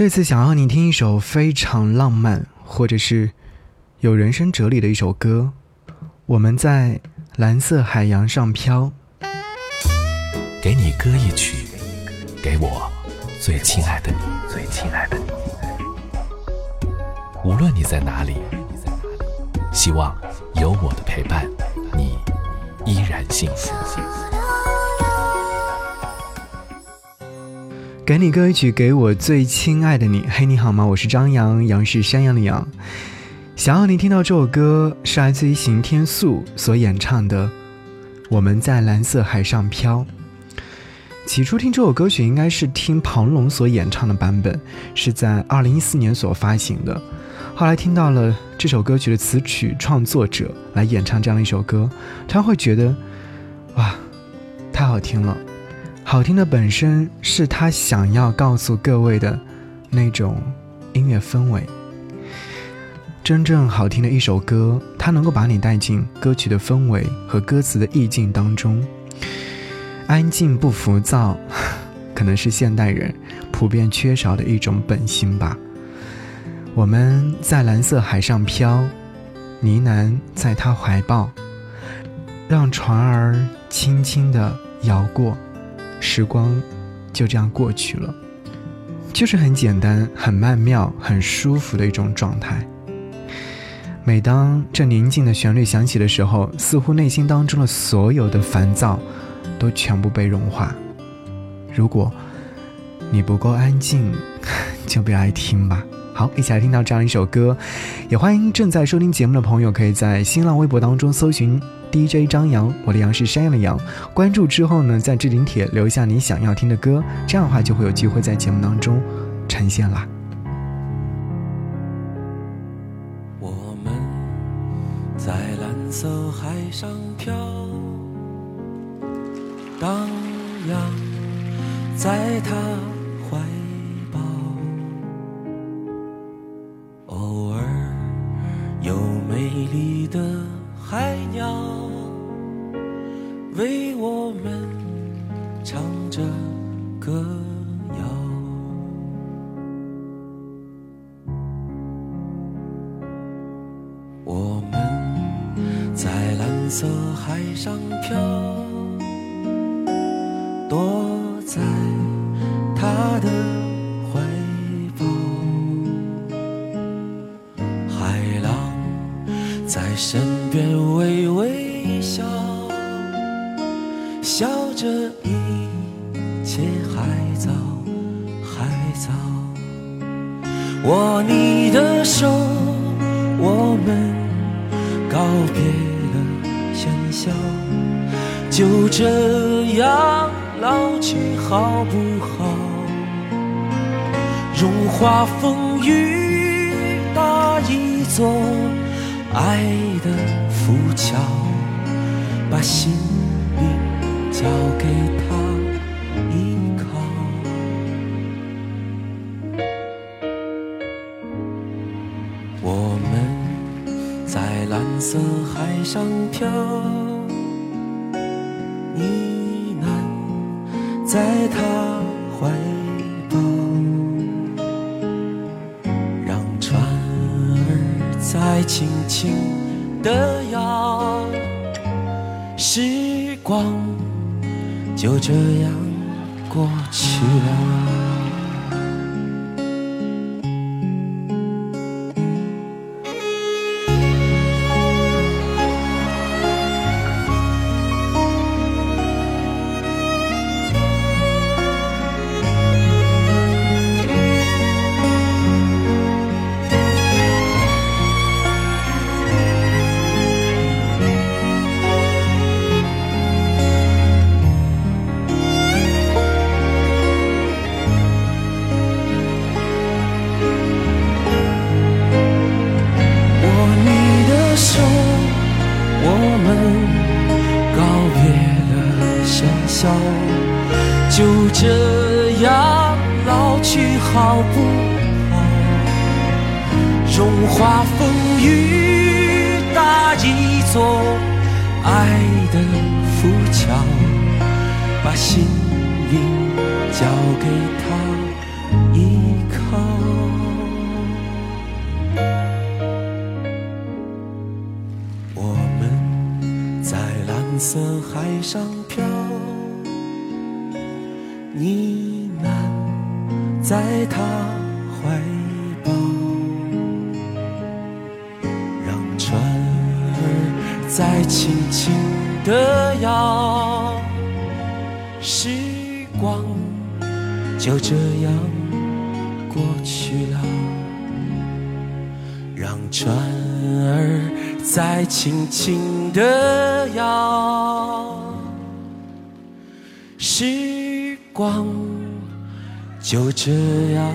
这次想要你听一首非常浪漫，或者是有人生哲理的一首歌。我们在蓝色海洋上飘，给你歌一曲，给我最亲爱的你，最亲爱的你。无论你在哪里，希望有我的陪伴，你依然幸福。给你歌曲，给我最亲爱的你。嘿，你好吗？我是张扬，杨是山羊的羊。想要你听到这首歌，是来自于刑天素所演唱的《我们在蓝色海上飘》。起初听这首歌曲，应该是听庞龙所演唱的版本，是在二零一四年所发行的。后来听到了这首歌曲的词曲创作者来演唱这样的一首歌，他会觉得，哇，太好听了。好听的本身是他想要告诉各位的那种音乐氛围。真正好听的一首歌，它能够把你带进歌曲的氛围和歌词的意境当中。安静不浮躁，可能是现代人普遍缺少的一种本心吧。我们在蓝色海上飘，呢喃在他怀抱，让船儿轻轻地摇过。时光就这样过去了，就是很简单、很曼妙、很舒服的一种状态。每当这宁静的旋律响起的时候，似乎内心当中的所有的烦躁都全部被融化。如果你不够安静，就别来听吧。好，一起来听到这样一首歌，也欢迎正在收听节目的朋友，可以在新浪微博当中搜寻 DJ 张扬，我的杨是山羊的羊，关注之后呢，在置顶帖留下你想要听的歌，这样的话就会有机会在节目当中呈现啦。我们在蓝色海上飘，荡漾在他我们唱着歌谣，我们在蓝色海上飘，躲在他的怀抱，海浪在身。边微微笑，笑着一切还早，还早。握你的手，我们告别了喧嚣，就这样老去好不好？融化风雨搭一座。爱的浮桥，把心交给他依靠。我们在蓝色海上飘，呢喃在他怀抱。让船儿在轻轻的摇，时光就这样过去了。笑，就这样老去好不好？荣华风雨搭一座爱的浮桥，把心灵交给他依靠。我们在蓝色海上。呢喃在他怀抱，让船儿再轻轻地摇，时光就这样过去了，让船儿。再轻轻地摇，时光就这样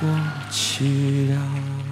过去了。